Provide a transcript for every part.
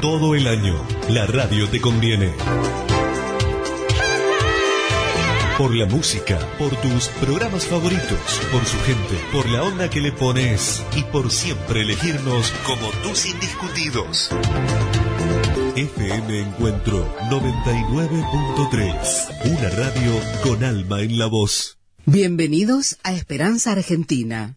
Todo el año, la radio te conviene. Por la música, por tus programas favoritos, por su gente, por la onda que le pones y por siempre elegirnos como tus indiscutidos. FM Encuentro 99.3, una radio con alma en la voz. Bienvenidos a Esperanza Argentina.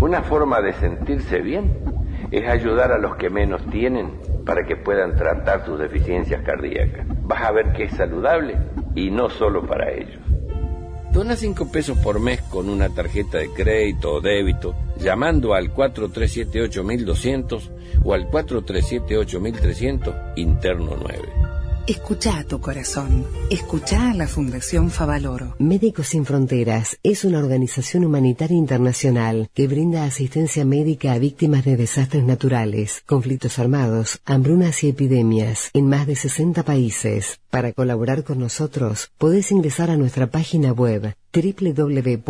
Una forma de sentirse bien es ayudar a los que menos tienen para que puedan tratar sus deficiencias cardíacas. Vas a ver que es saludable y no solo para ellos. Dona 5 pesos por mes con una tarjeta de crédito o débito llamando al 4378-1200 o al 4378-1300 interno 9. Escucha a tu corazón. Escucha a la Fundación Favaloro. Médicos Sin Fronteras es una organización humanitaria internacional que brinda asistencia médica a víctimas de desastres naturales, conflictos armados, hambrunas y epidemias en más de 60 países. Para colaborar con nosotros, podés ingresar a nuestra página web www.msf.org.ar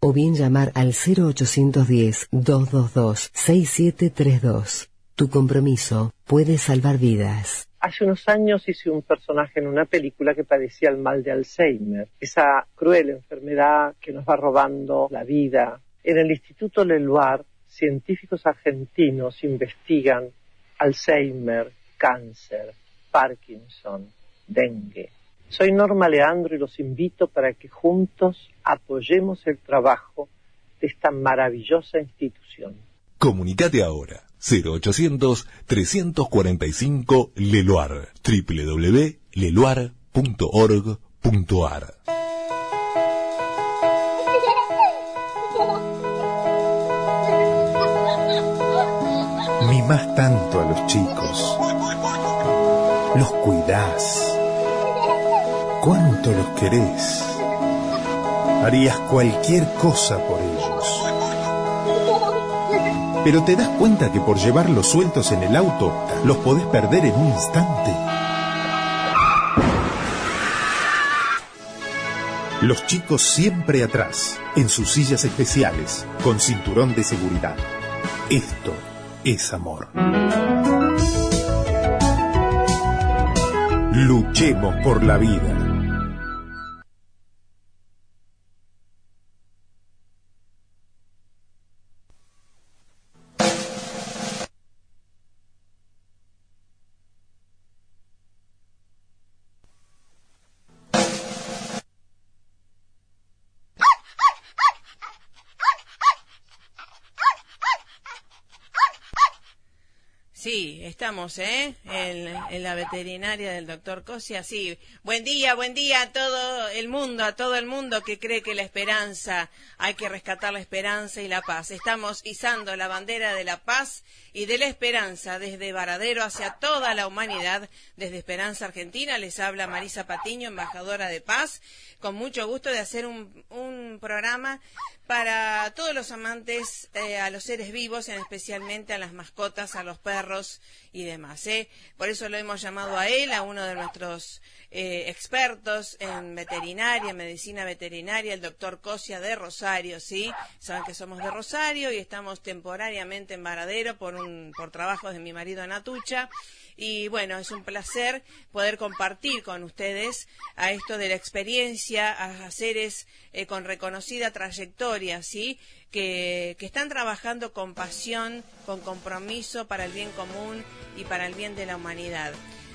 o bien llamar al 0810 222 6732. Tu compromiso puede salvar vidas. Hace unos años hice un personaje en una película que padecía el mal de Alzheimer, esa cruel enfermedad que nos va robando la vida. En el Instituto Leluar, científicos argentinos investigan Alzheimer, cáncer, Parkinson, dengue. Soy Norma Leandro y los invito para que juntos apoyemos el trabajo de esta maravillosa institución. Comunicate ahora 0800-345 Leluar www.leluar.org.ar Mimás tanto a los chicos. Los cuidás. ¿Cuánto los querés? Harías cualquier cosa por ellos. Pero te das cuenta que por llevarlos sueltos en el auto los podés perder en un instante. Los chicos siempre atrás, en sus sillas especiales, con cinturón de seguridad. Esto es amor. Luchemos por la vida. Estamos, ¿eh? En, la veterinaria del doctor Cosia. Sí, buen día, buen día a todo el mundo, a todo el mundo que cree que la esperanza, hay que rescatar la esperanza y la paz. Estamos izando la bandera de la paz y de la esperanza desde Varadero hacia toda la humanidad, desde Esperanza Argentina. Les habla Marisa Patiño, embajadora de paz, con mucho gusto de hacer un, un programa para todos los amantes eh, a los seres vivos, en especialmente a las mascotas, a los perros y demás. ¿eh? Por eso lo hemos llamado a él, a uno de nuestros eh, expertos en veterinaria, medicina veterinaria, el doctor Cosia de Rosario, ¿sí? Saben que somos de Rosario y estamos temporariamente en Varadero por, un, por trabajos de mi marido Natucha. Y bueno, es un placer poder compartir con ustedes a esto de la experiencia, a seres eh, con reconocida trayectoria, ¿sí? Que, que están trabajando con pasión, con compromiso para el bien común y para el bien de la humanidad.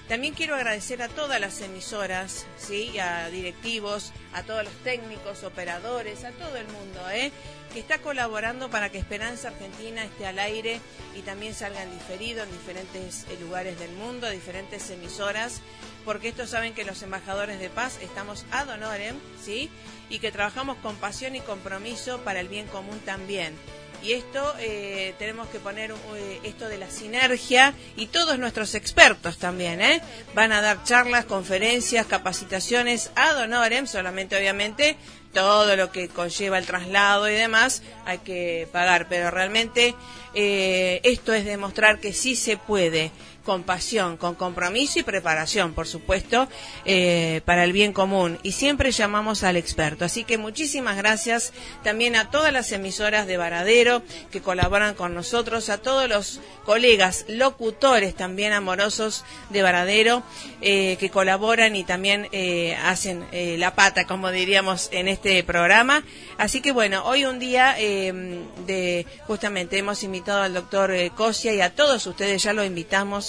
También quiero agradecer a todas las emisoras, ¿sí? a directivos, a todos los técnicos, operadores, a todo el mundo, ¿eh? que está colaborando para que Esperanza Argentina esté al aire y también salga en diferido en diferentes eh, lugares del mundo, diferentes emisoras, porque estos saben que los embajadores de paz estamos ad honorem, ¿sí? Y que trabajamos con pasión y compromiso para el bien común también. Y esto eh, tenemos que poner eh, esto de la sinergia y todos nuestros expertos también, ¿eh? Van a dar charlas, conferencias, capacitaciones ad honorem, solamente obviamente todo lo que conlleva el traslado y demás hay que pagar, pero realmente eh, esto es demostrar que sí se puede con pasión, con compromiso y preparación, por supuesto, eh, para el bien común. Y siempre llamamos al experto. Así que muchísimas gracias también a todas las emisoras de Varadero que colaboran con nosotros, a todos los colegas locutores también amorosos de Varadero eh, que colaboran y también eh, hacen la pata, como diríamos en este programa. Así que bueno, hoy un día de justamente hemos invitado al doctor Cosia y a todos ustedes ya lo invitamos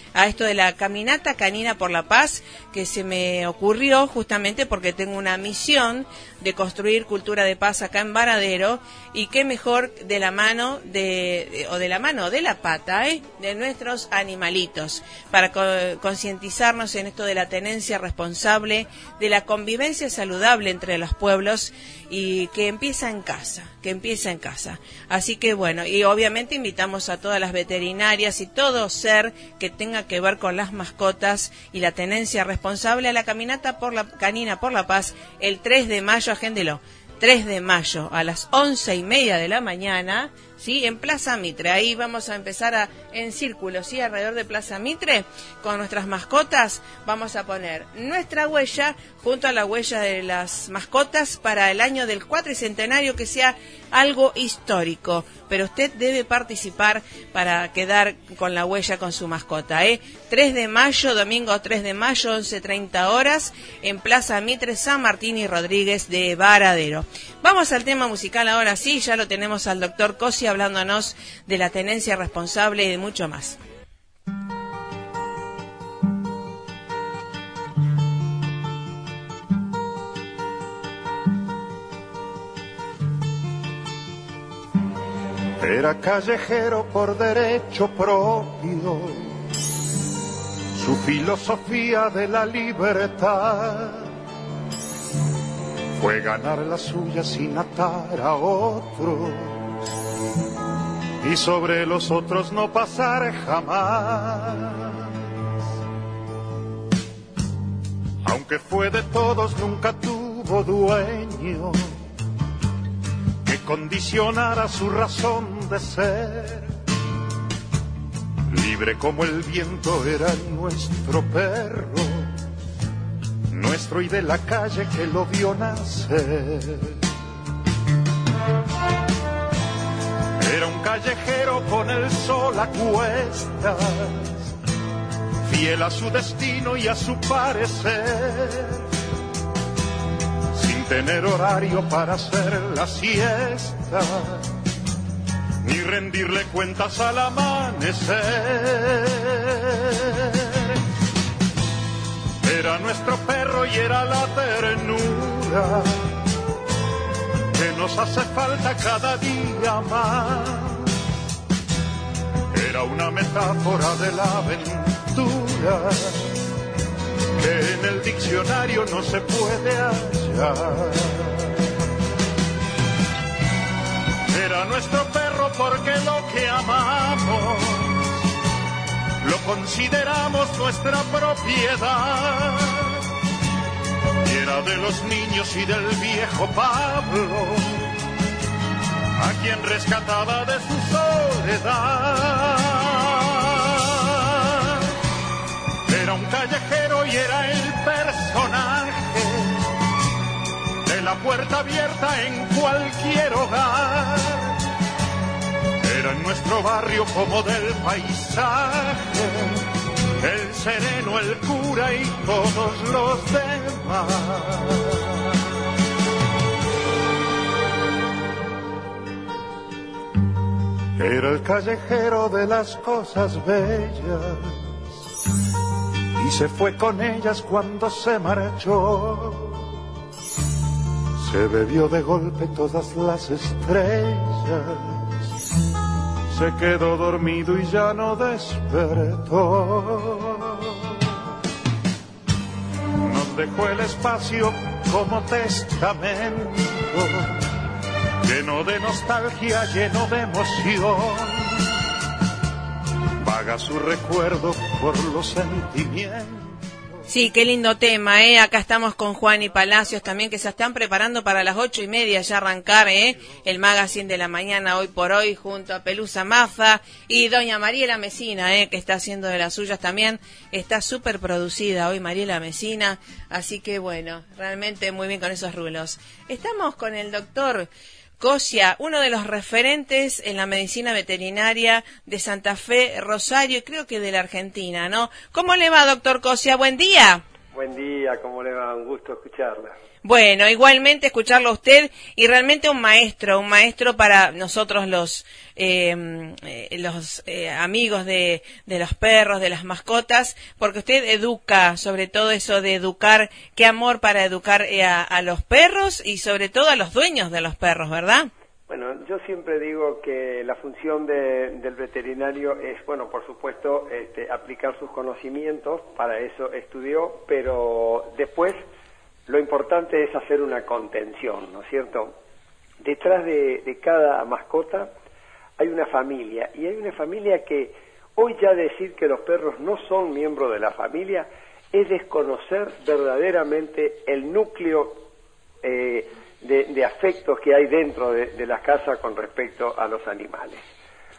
a esto de la caminata canina por la paz, que se me ocurrió justamente porque tengo una misión de construir cultura de paz acá en Varadero y qué mejor de la mano de, o de la mano de la pata ¿eh? de nuestros animalitos para concientizarnos en esto de la tenencia responsable, de la convivencia saludable entre los pueblos y que empieza en casa, que empieza en casa. Así que bueno, y obviamente invitamos a todas las veterinarias y todo ser que tenga que ver con las mascotas y la tenencia responsable a la caminata por la canina por la paz el 3 de mayo, agéndelo, 3 de mayo a las once y media de la mañana ¿sí? En Plaza Mitre. Ahí vamos a empezar a, en círculo, ¿sí? Alrededor de Plaza Mitre, con nuestras mascotas, vamos a poner nuestra huella junto a la huella de las mascotas para el año del cuatricentenario que sea algo histórico. Pero usted debe participar para quedar con la huella con su mascota, ¿eh? 3 de mayo, domingo 3 de mayo, 11.30 horas, en Plaza Mitre, San Martín y Rodríguez de Varadero. Vamos al tema musical ahora sí, ya lo tenemos al doctor Cosia hablándonos de la tenencia responsable y de mucho más. Era callejero por derecho propio, su filosofía de la libertad fue ganar la suya sin atar a otros y sobre los otros no pasar jamás. Aunque fue de todos, nunca tuvo dueño que condicionara su razón de ser. Libre como el viento era nuestro perro, nuestro y de la calle que lo vio nacer. Callejero con el sol a cuestas, fiel a su destino y a su parecer, sin tener horario para hacer la siesta, ni rendirle cuentas al amanecer. Era nuestro perro y era la ternura que nos hace falta cada día más. Era una metáfora de la aventura que en el diccionario no se puede hallar. Era nuestro perro porque lo que amamos lo consideramos nuestra propiedad era de los niños y del viejo Pablo, a quien rescataba de su soledad. Y era el personaje de la puerta abierta en cualquier hogar. Era en nuestro barrio como del paisaje el sereno, el cura y todos los demás. Era el callejero de las cosas bellas se fue con ellas cuando se marchó. Se bebió de golpe todas las estrellas se quedó dormido y ya no despertó. Nos dejó el espacio como testamento lleno de nostalgia, lleno de emoción. Vaga su recuerdo por los sentimientos Sí, qué lindo tema, ¿eh? Acá estamos con Juan y Palacios también, que se están preparando para las ocho y media ya arrancar, ¿eh? El magazine de la mañana hoy por hoy, junto a Pelusa Mafa y doña Mariela Mesina, ¿eh? Que está haciendo de las suyas también. Está súper producida hoy Mariela Mesina, así que bueno, realmente muy bien con esos rulos. Estamos con el doctor Cosia, uno de los referentes en la medicina veterinaria de Santa Fe, Rosario y creo que de la Argentina, ¿no? ¿Cómo le va, doctor Cosia? Buen día. Buen día, ¿cómo le va? Un gusto escucharla. Bueno, igualmente escucharlo a usted y realmente un maestro, un maestro para nosotros los em, eh, los eh, amigos de, de, los perros, de las mascotas, porque usted educa, sobre todo eso de educar, qué amor para educar eh, a, los perros y sobre todo a los dueños de los perros, ¿verdad? Bueno, yo siempre digo que la función del veterinario es, bueno, por supuesto, este, aplicar sus conocimientos, para eso estudió, pero después lo importante es hacer una contención, ¿no es cierto? Detrás de, cada mascota hay una familia y hay una familia que hoy ya decir que los perros no son miembros de la familia es desconocer verdaderamente el núcleo eh, de, afectos que hay dentro de, de la casa con respecto a los animales.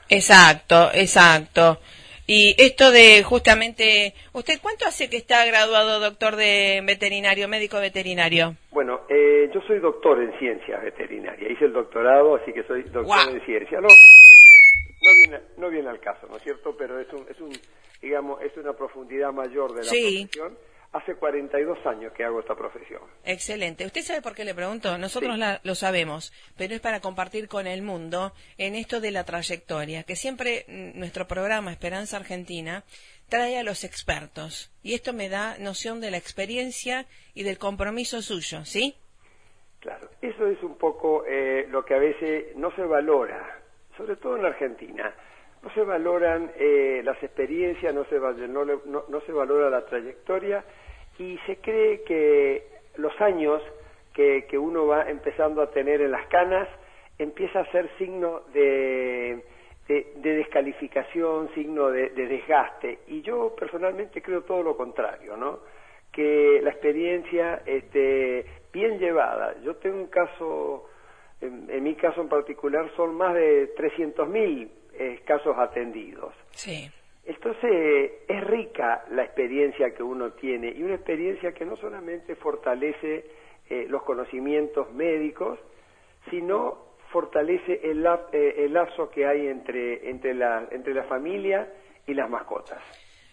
Exacto, exacto. Y esto de justamente, ¿usted cuánto hace que está graduado doctor de veterinario, médico veterinario? Bueno, eh, yo soy doctor en ciencias veterinarias, hice el doctorado, así que soy doctor en ciencia. No, no viene, no viene al caso, ¿no es cierto? Pero es un, es un digamos, es una profundidad mayor de la sí. profesión Hace 42 años que hago esta profesión. Excelente. ¿Usted sabe por qué le pregunto? Nosotros lo sabemos, pero es para compartir con el mundo en esto de la trayectoria, que siempre mm, nuestro programa Esperanza Argentina trae a los expertos. Y esto me da noción de la experiencia y del compromiso suyo, ¿sí? Claro, eso es un poco eh, lo que a veces no se valora, sobre todo en la Argentina no se valoran eh, las experiencias, no se, no, no, se valora la trayectoria y se cree que los años que, que, uno va empezando a tener en las canas empieza a ser signo de, de, descalificación, signo de, desgaste. Y yo personalmente creo todo lo contrario, ¿no? Que la experiencia este, bien llevada. Yo tengo un caso, en, en mi caso en particular, son más de 300.000 casos atendidos. Sí. Entonces es rica la experiencia que uno tiene y una experiencia que no solamente fortalece eh, los conocimientos médicos, sino fortalece el, eh, el lazo que hay entre, entre, la, entre la familia y las mascotas.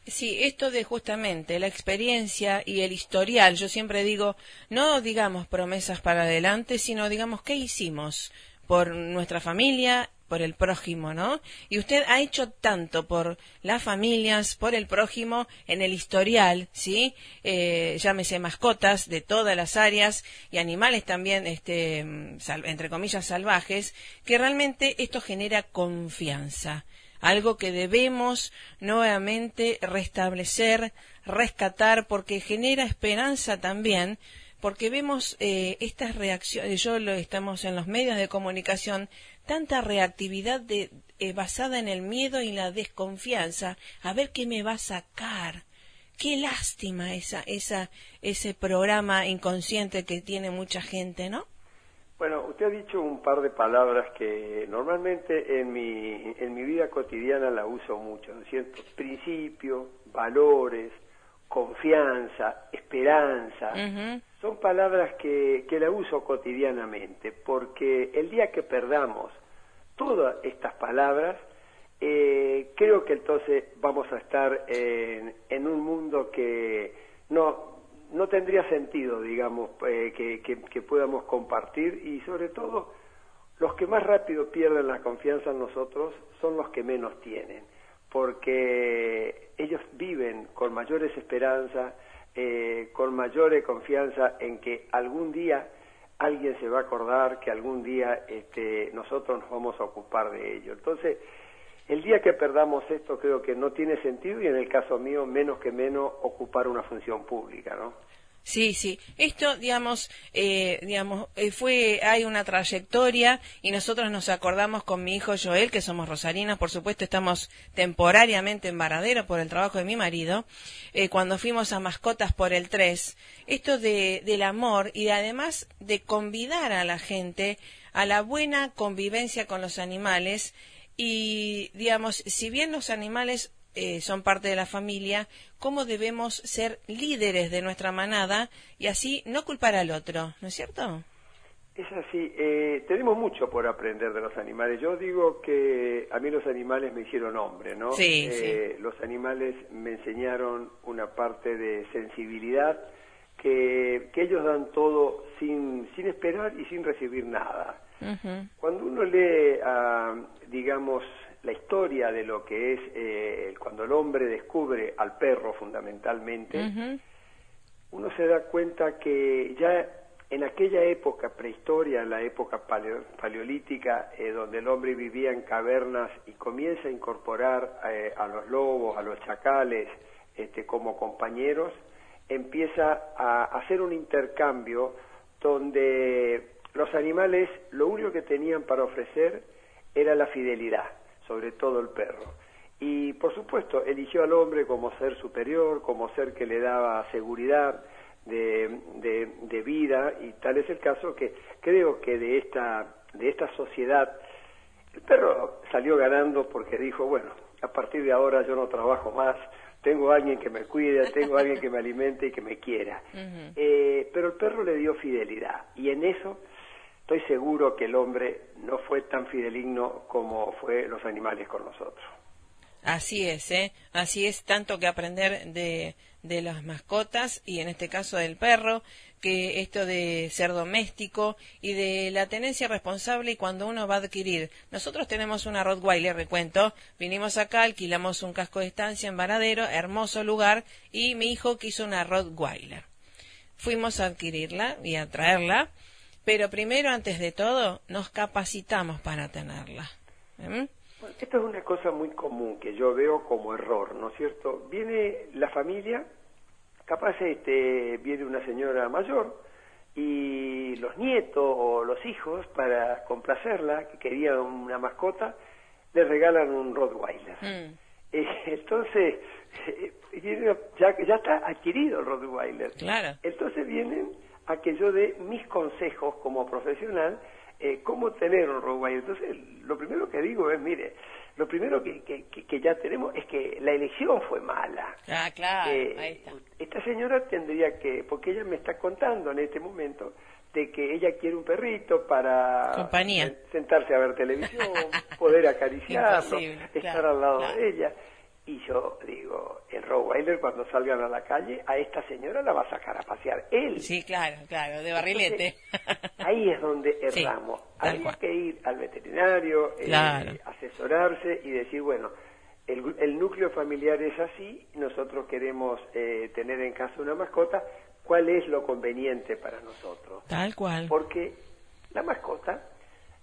Sí, esto de justamente la experiencia y el historial, yo siempre digo, no digamos promesas para adelante, sino digamos qué hicimos por nuestra familia por el prójimo, ¿no? Y usted ha hecho tanto por las familias, por el prójimo, en el historial, ¿sí? Eh, llámese mascotas de todas las áreas y animales también, este, entre comillas, salvajes, que realmente esto genera confianza. Algo que debemos nuevamente restablecer, rescatar, porque genera esperanza también porque vemos eh, estas reacciones, yo lo estamos en los medios de comunicación, tanta reactividad de, eh, basada en el miedo y la desconfianza, a ver qué me va a sacar. Qué lástima esa, esa, ese programa inconsciente que tiene mucha gente, ¿no? Bueno, usted ha dicho un par de palabras que normalmente en mi, en mi vida cotidiana la uso mucho, ¿no es cierto? Principios, valores, confianza, esperanza, son palabras que, que la uso cotidianamente, porque el día que perdamos todas estas palabras, eh, creo que entonces vamos a estar en, en un mundo que no, no tendría sentido, digamos, eh, que, que, que, podamos compartir y sobre todo los que más rápido pierden la confianza en nosotros son los que menos tienen, porque ellos viven con mayores esperanzas, eh, con mayor confianza en que algún día alguien se va a acordar que algún día este, nosotros nos vamos a ocupar de ello. Entonces, el día que perdamos esto creo que no tiene sentido y en el caso mío menos que menos ocupar una función pública, ¿no? Sí, sí. Esto, digamos, eh, digamos, eh, fue, hay una trayectoria y nosotros nos acordamos con mi hijo Joel, que somos rosarinos, por supuesto, estamos temporariamente en Varadero por el trabajo de mi marido, eh, cuando fuimos a Mascotas por el 3, esto de, del amor y además de convidar a la gente a la buena convivencia con los animales y, digamos, si bien los animales eh, son parte de la familia, cómo debemos ser líderes de nuestra manada y así no culpar al otro, ¿no es cierto? Es así, eh, tenemos mucho por aprender de los animales. Yo digo que a mí los animales me hicieron hombre, ¿no? Sí, eh, Los animales me enseñaron una parte de sensibilidad que, que ellos dan todo sin, sin esperar y sin recibir nada. Cuando uno lee, ah, digamos, la historia de lo que es eh, cuando el hombre descubre al perro fundamentalmente, uno se da cuenta que ya en aquella época prehistoria, en la época paleolítica, eh, donde el hombre vivía en cavernas y comienza a incorporar eh, a los lobos, a los chacales, este, como compañeros, empieza a hacer un intercambio donde los animales lo único que tenían para ofrecer era la fidelidad sobre todo el perro. Y por supuesto, eligió al hombre como ser superior, como ser que le daba seguridad de, de, vida, y tal es el caso que creo que de esta, de esta sociedad, el perro salió ganando porque dijo, bueno, a partir de ahora yo no trabajo más, tengo alguien que me cuide, tengo alguien que me alimente y que me quiera. Eh, pero el perro le dio fidelidad, y en eso estoy seguro que el hombre no fue tan fideligno como fue los animales con nosotros. Así es, ¿eh? Así es, tanto que aprender de, de las mascotas y en este caso del perro, que esto de ser doméstico y de la tenencia responsable y cuando uno va a adquirir. Nosotros tenemos una Rottweiler, recuento, vinimos acá, alquilamos un casco de estancia en Varadero, hermoso lugar, y mi hijo quiso una Rottweiler. Fuimos a adquirirla y a traerla pero primero, antes de todo, nos capacitamos para tenerla. ¿Mm? esto es una cosa muy común que yo veo como error, ¿no es cierto? Viene la familia, capaz este, viene una señora mayor y los nietos o los hijos, para complacerla, que querían una mascota, le regalan un Rottweiler. Mm. Eh, entonces, eh, ya, ya está adquirido el Rottweiler. Claro. Entonces vienen a que yo dé mis consejos como profesional, eh, cómo tener un Rottweiler. Entonces, lo primero que digo es, mire, lo primero que, que, ya tenemos es que la elección fue mala. Ah, claro, eh, ahí está. Esta señora tendría que, porque ella me está contando en este momento, de que ella quiere un perrito para Compañía. sentarse a ver televisión, poder acariciarlo, estar al lado de ella. Y yo digo, el Rottweiler cuando salgan a la calle, a esta señora la va a sacar a pasear él. Sí, claro, claro, de barrilete. ahí es donde erramos. Hay que ir al veterinario, eh, asesorarse y decir, bueno, el, núcleo familiar es así, nosotros queremos eh, tener en casa una mascota, ¿cuál es lo conveniente para nosotros? Tal cual. Porque la mascota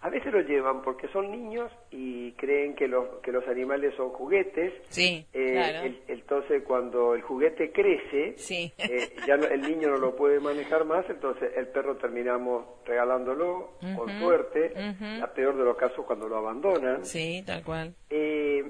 a veces lo llevan porque son niños y creen que los, que los animales son juguetes. Sí, eh, entonces, cuando el juguete crece, sí. eh, ya el niño no lo puede manejar más, entonces el perro terminamos regalándolo con suerte. La peor de los casos cuando lo abandonan. Sí, tal cual. Eh,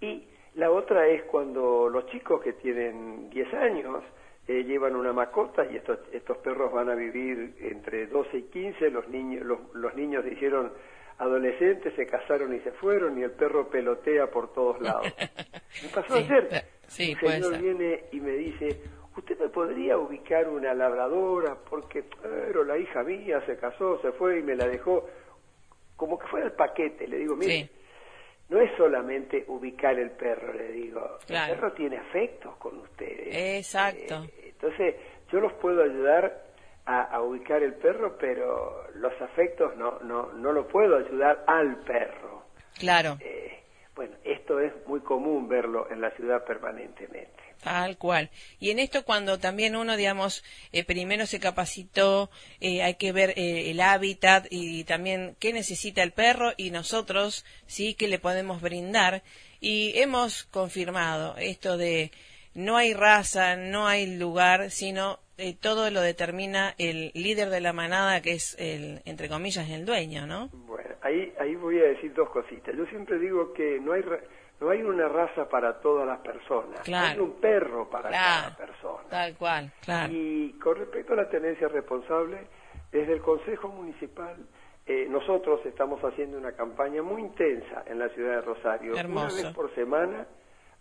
y la otra es cuando los chicos que tienen 10 años eh, llevan una mascota y estos, estos perros van a vivir entre 12 y 15, los niños, los, niños se hicieron adolescentes, se casaron y se fueron y el perro pelotea por todos lados. Me pasó ayer, sí, un señor viene y me dice, ¿usted me podría ubicar una labradora? Porque, pero la hija mía se casó, se fue y me la dejó como que fuera el paquete. Le digo, mire, no es solamente ubicar el perro, le digo. El perro tiene afectos con ustedes. Exacto. Eh, entonces, yo los puedo ayudar a, ubicar el perro, pero los afectos no, no, no lo puedo ayudar al perro. Claro. Eh, bueno, esto es muy común verlo en la ciudad permanentemente. Tal cual. Y en esto cuando también uno, digamos, eh, primero se capacitó, eh, hay que ver eh, el hábitat y también qué necesita el perro y nosotros, sí, qué le podemos brindar. Y hemos confirmado esto de no hay raza, no hay lugar, sino eh, todo lo determina el líder de la manada, que es, el, entre comillas, el dueño, ¿no? Bueno, ahí, ahí voy a decir dos cositas. Yo siempre digo que no hay, no hay una raza para todas las personas, hay un perro para cada persona. Tal cual, claro. Y con respecto a la tenencia responsable, desde el Consejo Municipal eh, nosotros estamos haciendo una campaña muy intensa en la ciudad de Rosario. Una vez por semana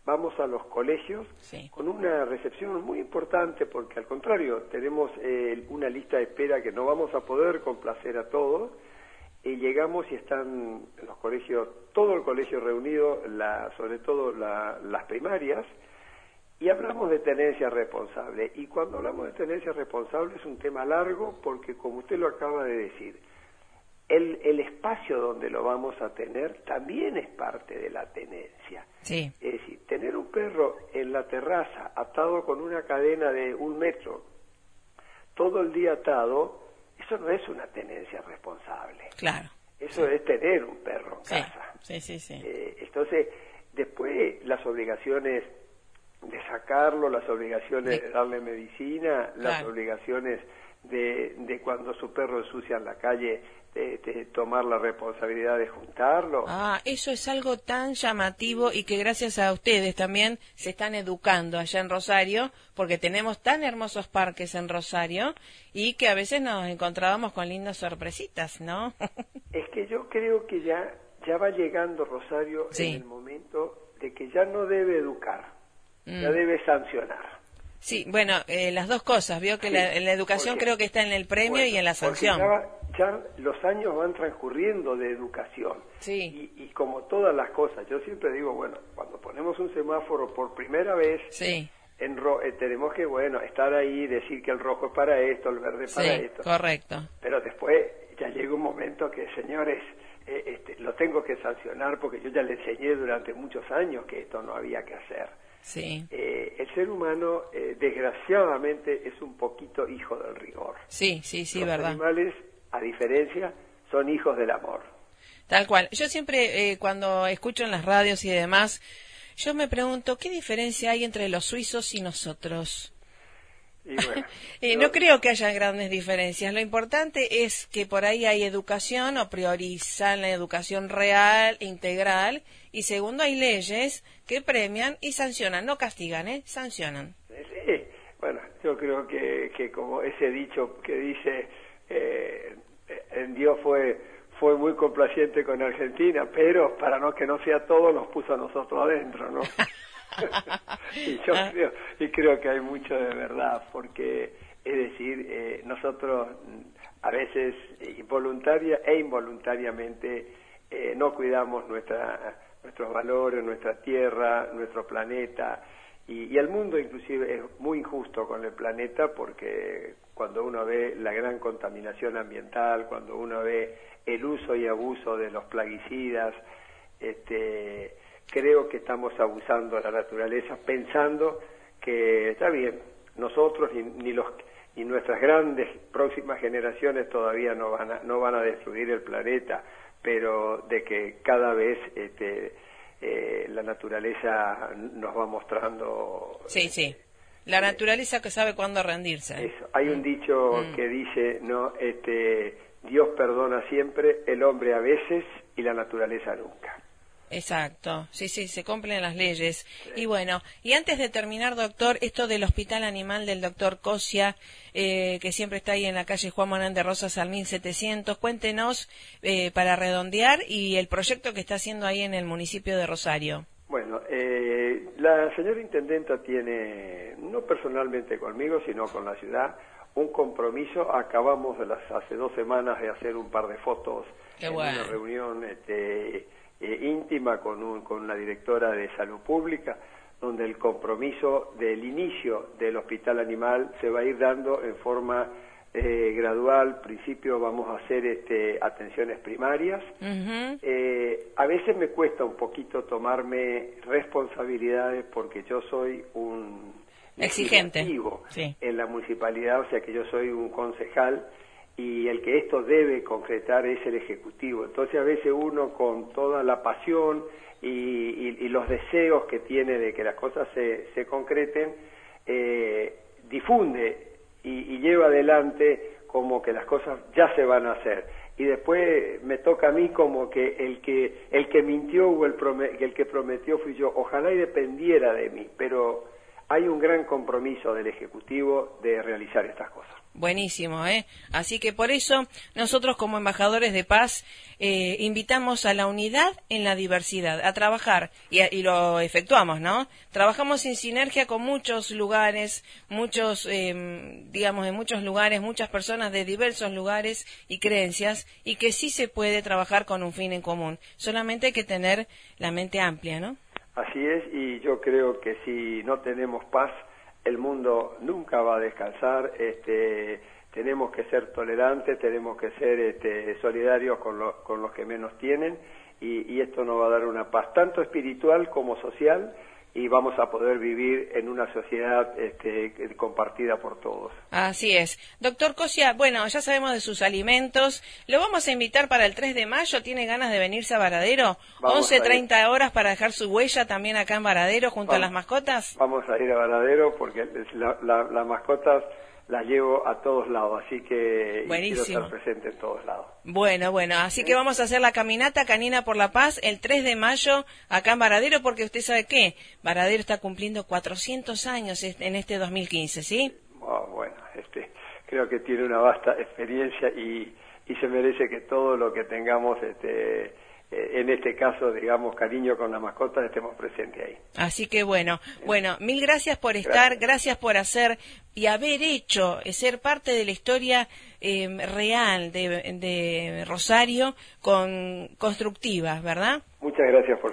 vamos a los colegios con una recepción muy importante porque al contrario tenemos eh, una lista de espera que no vamos a poder complacer a todos y llegamos y están los colegios, todo el colegio reunido, sobre todo las primarias, y hablamos de tenencia responsable. Y cuando hablamos de tenencia responsable es un tema largo porque, como usted lo acaba de decir, el, el espacio donde lo vamos a tener también es parte de la tenencia. Sí. Es decir, tener un perro en la terraza atado con una cadena de un metro, todo el día atado, eso no es una tenencia responsable. Claro. Eso es tener un perro en casa. Sí, sí, sí. Eh, entonces, después las obligaciones de sacarlo, las obligaciones de, darle medicina, las obligaciones de, de, cuando su perro ensucia en la calle, de, tomar la responsabilidad de juntarlo. Ah, eso es algo tan llamativo y que gracias a ustedes también se están educando allá en Rosario, porque tenemos tan hermosos parques en Rosario y que a veces nos encontrábamos con lindas sorpresitas, ¿no? es que yo creo que ya, ya va llegando Rosario en el momento de que ya no debe educar, ya mm. debe sancionar. Sí, bueno, eh, las dos cosas. Vio que la, educación creo que está en el premio y en la sanción ya los años van transcurriendo de educación. Sí. Y, como todas las cosas, yo siempre digo, bueno, cuando ponemos un semáforo por primera vez, sí. en eh, tenemos que, bueno, estar ahí, decir que el rojo es para esto, el verde es para esto. correcto. Pero después ya llega un momento que, señores, eh, este, lo tengo que sancionar porque yo ya le enseñé durante muchos años que esto no había que hacer. Sí. Eh, el ser humano, desgraciadamente, es un poquito hijo del rigor. Sí, sí, sí, Los verdad. animales a diferencia, son hijos del amor. Tal cual. Yo siempre, eh, cuando escucho en las radios y demás, yo me pregunto, ¿qué diferencia hay entre los suizos y nosotros? Y bueno, eh, no creo que haya grandes diferencias. Lo importante es que por ahí hay educación o priorizan la educación real, integral, y segundo hay leyes que premian y sancionan, no castigan, ¿eh? Sancionan. Sí, bueno, yo creo que, que como ese dicho que dice eh, en Dios fue fue muy complaciente con Argentina, pero para no que no sea todo nos puso a nosotros adentro, ¿no? y yo creo, y creo que hay mucho de verdad, porque es decir, eh, nosotros a veces voluntaria e involuntariamente eh, no cuidamos nuestra, nuestros valores, nuestra tierra, nuestro planeta, y, y el mundo inclusive es muy injusto con el planeta porque cuando uno ve la gran contaminación ambiental, cuando uno ve el uso y abuso de los plaguicidas, este, creo que estamos abusando de la naturaleza pensando que está bien, nosotros ni, los y nuestras grandes próximas generaciones todavía no van a, no van a destruir el planeta, pero de que cada vez este, eh, la naturaleza nos va mostrando sí, sí. La naturaleza que sabe cuándo rendirse. Eso. Hay un dicho mm. que dice, no, este, Dios perdona siempre, el hombre a veces y la naturaleza nunca. Exacto, sí, sí, se cumplen las leyes. Y bueno, y antes de terminar, doctor, esto del Hospital Animal del doctor Cosia, eh, que siempre está ahí en la calle Juan Morán de Rosas al 1700, cuéntenos eh, para redondear y el proyecto que está haciendo ahí en el municipio de Rosario. Bueno, eh, la señora intendenta tiene, no personalmente conmigo, sino con la ciudad, un compromiso. Acabamos de las, hace dos semanas de hacer un par de fotos en una reunión este, eh, íntima con, un, con la directora de salud pública, donde el compromiso del inicio del hospital animal se va a ir dando en forma eh, gradual, principio vamos a hacer este, atenciones primarias. eh, a veces me cuesta un poquito tomarme responsabilidades porque yo soy un exigente. en la municipalidad, o sea que yo soy un concejal y el que esto debe concretar es el ejecutivo. Entonces a veces uno con toda la pasión y, y, los deseos que tiene de que las cosas se, se concreten, eh, difunde y, lleva adelante como que las cosas ya se van a hacer y después me toca a mí como que el que el que mintió o el, el que prometió fui yo ojalá y dependiera de mí pero hay un gran compromiso del ejecutivo de realizar estas cosas Buenísimo, ¿eh? Así que por eso nosotros como embajadores de paz eh, invitamos a la unidad en la diversidad, a trabajar y, lo efectuamos, ¿no? Trabajamos en sinergia con muchos lugares, muchos, em, digamos, en muchos lugares, muchas personas de diversos lugares y creencias y que sí se puede trabajar con un fin en común. Solamente hay que tener la mente amplia, ¿no? Así es, y yo creo que si no tenemos paz, el mundo nunca va a descansar, este, tenemos que ser tolerantes, tenemos que ser este, solidarios con, con los que menos tienen y, y esto nos va a dar una paz tanto espiritual como social y vamos a poder vivir en una sociedad este, compartida por todos. Así es. Doctor Cosia, bueno, ya sabemos de sus alimentos. Lo vamos a invitar para el 3 de mayo. ¿Tiene ganas de venirse a Varadero? 11.30 horas para dejar su huella también acá en Varadero junto a las mascotas. Vamos a ir a Varadero porque las mascotas las llevo a todos lados, así que quiero estar presente en todos lados. Bueno, bueno, así que vamos a hacer la caminata Canina por la Paz el 3 de mayo acá en Varadero, porque usted sabe qué, Varadero está cumpliendo 400 años en este 2015, ¿sí? Oh, bueno, este, creo que tiene una vasta experiencia y, y se merece que todo lo que tengamos este, en este caso, digamos, cariño con la mascota, estemos presentes ahí. Así que bueno, bueno, mil gracias por estar, gracias por hacer y haber hecho, eh, ser parte de la historia eh, real de, Rosario con constructivas, ¿verdad? Muchas gracias por. ¿eh?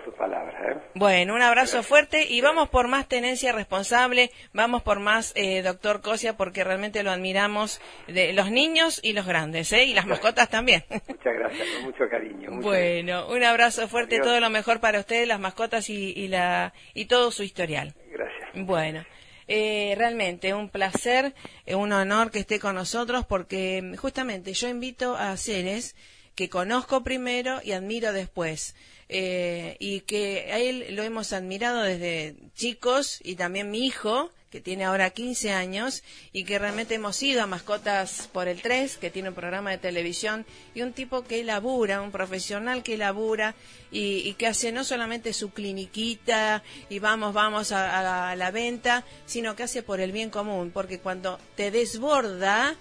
Bueno, un abrazo fuerte y vamos por más tenencia responsable, vamos por más doctor Cosia porque realmente lo admiramos de los niños y los grandes, ¿eh? Y las mascotas también. Muchas gracias, con mucho cariño. bueno, un abrazo fuerte, todo lo mejor para ustedes, las mascotas y, y, la, y todo su historial. Gracias. Bueno. Eh, realmente un placer, eh, un honor que esté con nosotros porque mm, justamente yo invito a seres que conozco primero y admiro después. Eh, y que a él lo hemos admirado desde chicos y también mi hijo, que tiene ahora 15 años y que realmente hemos ido a Mascotas por el 3, que tiene un programa de televisión, y un tipo que labura, un profesional que labura y, que hace no solamente su cliniquita y vamos, vamos a, la venta, sino que hace por el bien común, porque cuando te desborda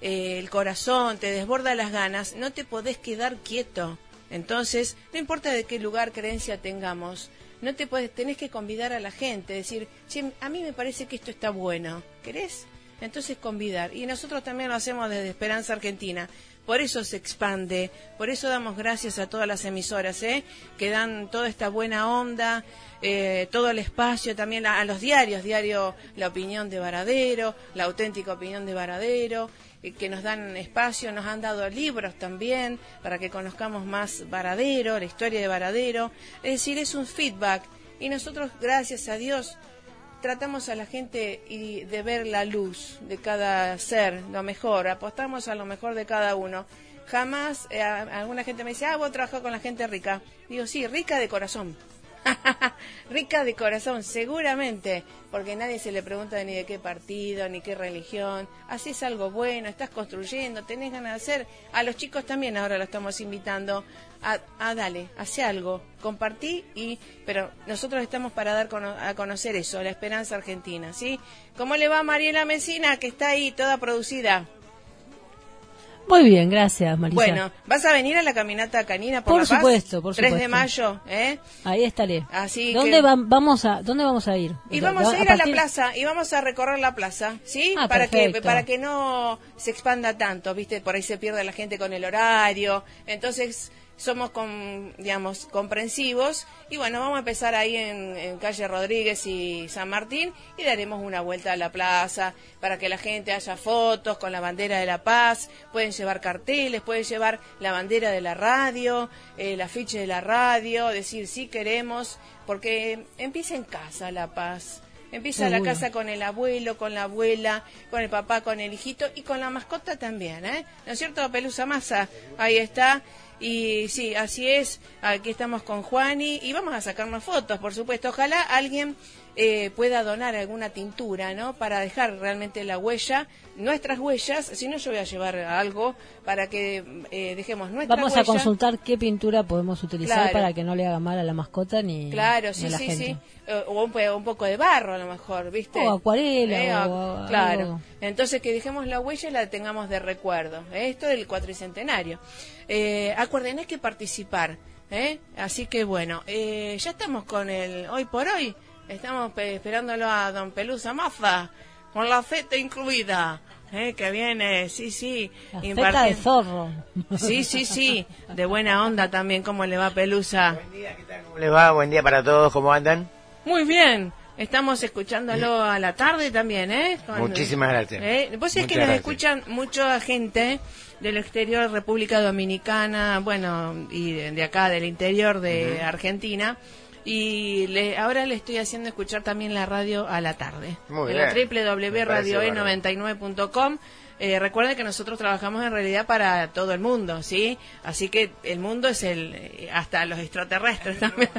eh, el corazón, te desborda las ganas, no te podés quedar quieto. Entonces, no importa de qué lugar, creencia tengamos, no te puedes, tenés que convidar a la gente, decir, a mí me parece que esto está bueno, ¿querés? Entonces convidar. Y nosotros también lo hacemos desde Esperanza Argentina. Por eso se expande, por eso damos gracias a todas las emisoras, ¿eh? que dan toda esta buena onda, eh, todo el espacio también a, los diarios, diario La Opinión de Varadero, La Auténtica Opinión de Varadero, que nos dan espacio, nos han dado libros también para que conozcamos más Varadero, la historia de Varadero. Es decir, es un feedback y nosotros, gracias a Dios, tratamos a la gente y de ver la luz de cada ser, lo mejor, apostamos a lo mejor de cada uno. Jamás eh, alguna gente me dice, ah, vos trabajás con la gente rica. Digo, sí, rica de corazón. Rica de corazón, seguramente, porque nadie se le pregunta ni de qué partido, ni qué religión. Haces algo bueno, estás construyendo, tenés ganas de hacer. A los chicos también ahora lo estamos invitando a, a dale, hace algo, compartí y, pero nosotros estamos para dar a conocer eso, la esperanza argentina, ¿sí? ¿Cómo le va a Mariela Mesina, que está ahí toda producida? Muy bien, gracias, Marisa. Bueno, ¿vas a venir a la caminata canina por, por supuesto, Por supuesto, 3 de mayo, ¿eh? Ahí estaré. Así ¿Dónde vamos a dónde vamos a ir? Y vamos a ir a, la plaza y vamos a recorrer la plaza, ¿sí? Ah, para que para que no se expanda tanto, ¿viste? Por ahí se pierde la gente con el horario. Entonces, somos con, digamos comprensivos y bueno vamos a empezar ahí en, calle Rodríguez y San Martín y daremos una vuelta a la plaza para que la gente haya fotos con la bandera de la paz pueden llevar carteles pueden llevar la bandera de la radio el afiche de la radio decir sí queremos porque empieza en casa la paz Empieza la casa con el abuelo, con la abuela, con el papá, con el hijito y con la mascota también, ¿eh? ¿No es cierto, Pelusa Masa? Ahí está. Y sí, así es. Aquí estamos con Juani y vamos a sacarnos fotos, por supuesto. Ojalá alguien eh, pueda donar alguna tintura, ¿no? Para dejar realmente la huella, nuestras huellas. Si no, yo voy a llevar algo para que eh, dejemos nuestra Vamos huella. a consultar qué pintura podemos utilizar Claro. para que no le haga mal a la mascota ni, Claro, ni sí, a la sí, gente. sí. Eh, O un, un poco de barro a lo mejor, ¿viste? O acuarela, Eh, o claro. algo. Entonces que dejemos la huella y la tengamos de recuerdo. ¿eh? Esto del cuatricentenario. Eh, acuerden, hay que participar. ¿eh? Así que bueno, eh, ya estamos con el hoy por hoy. Estamos pe- esperándolo a don Pelusa Maza, con la feta incluida. ¿eh? Que viene, sí, sí. La feta impartiendo- de zorro. Sí, sí, sí. De buena onda también, ¿cómo le va Pelusa? ¿Cómo les va? Buen día para todos, ¿cómo andan? Muy bien. Estamos escuchándolo a la tarde también, ¿eh? Con- Muchísimas gracias. ¿Eh? Vos es que nos gracias. escuchan mucha gente del exterior, República Dominicana, bueno, y de, de acá, del interior de Argentina. Y le, ahora le estoy haciendo escuchar también la radio a la tarde. Muy en bien. la Me parece www.radioe99.com. Eh, recuerden que nosotros trabajamos en realidad para todo el mundo, ¿sí? Así que el mundo es el eh, hasta los extraterrestres también.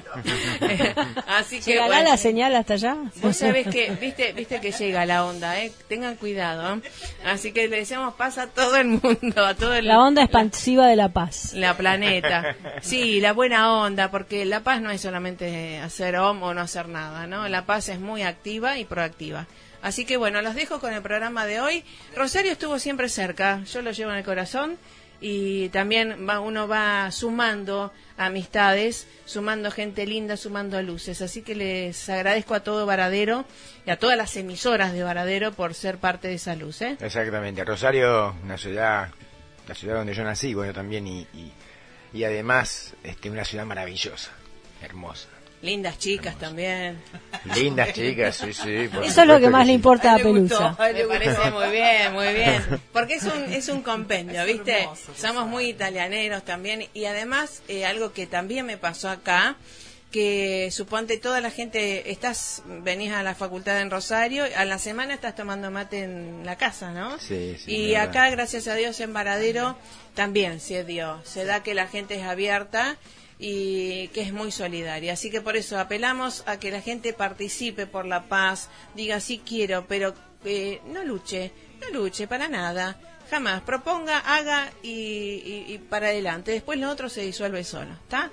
Así que ¿Llegará bueno. la señal hasta allá? Vos sabés que, viste, viste que llega la onda, ¿eh? Tengan cuidado. ¿eh? Así que le deseamos paz a todo el mundo, a todo el La onda expansiva de la paz. la planeta. Sí, la buena onda, porque la paz no es solamente hacer om o no hacer nada, ¿no? La paz es muy activa y proactiva. Así que bueno, los dejo con el programa de hoy. Rosario estuvo siempre cerca, yo lo llevo en el corazón y también va, uno va sumando amistades, sumando gente linda, sumando luces. Así que les agradezco a todo Varadero y a todas las emisoras de Varadero por ser parte de esa luz, ¿eh? Exactamente, Rosario, una ciudad, la ciudad donde yo nací, bueno, también, y, y, y además, este, una ciudad maravillosa, hermosa. Lindas chicas también. Lindas chicas, sí, sí. Eso es lo que más le sí. importa a Ay, le gustó, Pelusa. ay, me parece muy bien, muy bien. Porque es un, es un compendio, ¿viste? Somos muy italianeros también. Y además, eh, algo que también me pasó acá, que suponte toda la gente, estás, venís a la facultad en Rosario, a la semana estás tomando mate en la casa, ¿no? Sí, sí, y acá, gracias a Dios, en Varadero también se dio. Se da que la gente es abierta y que es muy solidaria. Así que por eso apelamos a que la gente participe por la paz, diga sí quiero, pero eh, no luche, no luche para nada. Jamás, proponga, haga y, y- y para adelante. Después lo otro se disuelve solo, ¿está?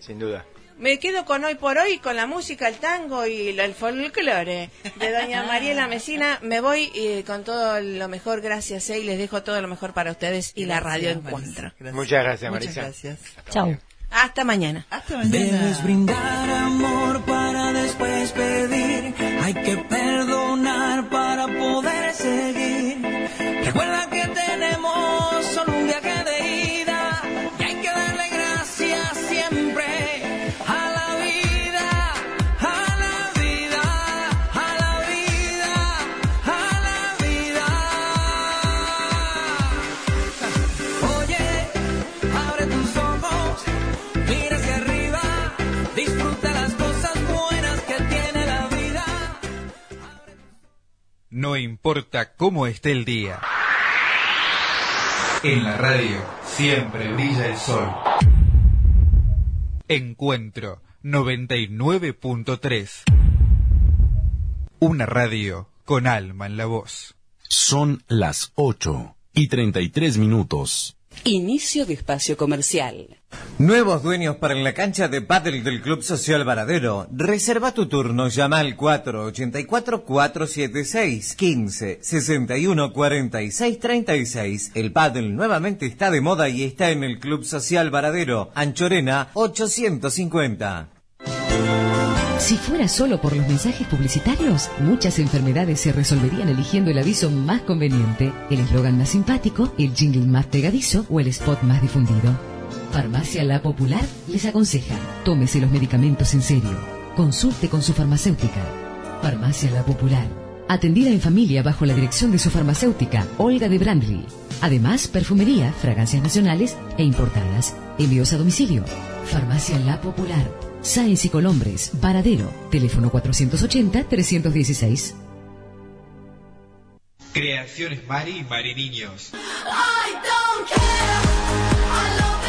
Sin duda. Me quedo con hoy por hoy, con la música, el tango y el folclore de doña Mariela Mesina. Me voy eh, con todo lo mejor, gracias, eh, y les dejo todo lo mejor para ustedes y la radio Encuentro. Muchas gracias, Muchas Marisa. gracias. Chao. Hasta mañana. Hasta mañana. Debes brindar amor para después pedir. Hay que perdonar No importa cómo esté el día. En la radio siempre brilla el sol. Encuentro 99.3. Una radio con alma en la voz. Son las 8 y 33 minutos. Inicio de espacio comercial. Nuevos dueños para la cancha de pádel del Club Social Varadero. Reserva tu turno, llama al 484-476 15 61 46 36. El pádel nuevamente está de moda y está en el Club Social Varadero, Anchorena 850. Si fuera solo por los mensajes publicitarios, muchas enfermedades se resolverían eligiendo el aviso más conveniente, el eslogan más simpático, el jingle más pegadizo o el spot más difundido. Farmacia La Popular les aconseja, tómese los medicamentos en serio, consulte con su farmacéutica. Farmacia La Popular, atendida en familia bajo la dirección de su farmacéutica, Olga de Brandley. Además, perfumería, fragancias nacionales e importadas. Envíos a domicilio. Farmacia La Popular. Sáenz y Colombres, Varadero, teléfono 480-316. Creaciones Mari y Mari Niños.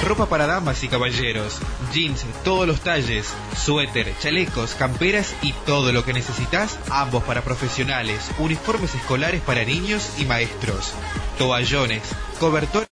Ropa para damas y caballeros, jeans, todos los talles, suéter, chalecos, camperas y todo lo que necesitas, ambos para profesionales, uniformes escolares para niños y maestros, toallones, cobertor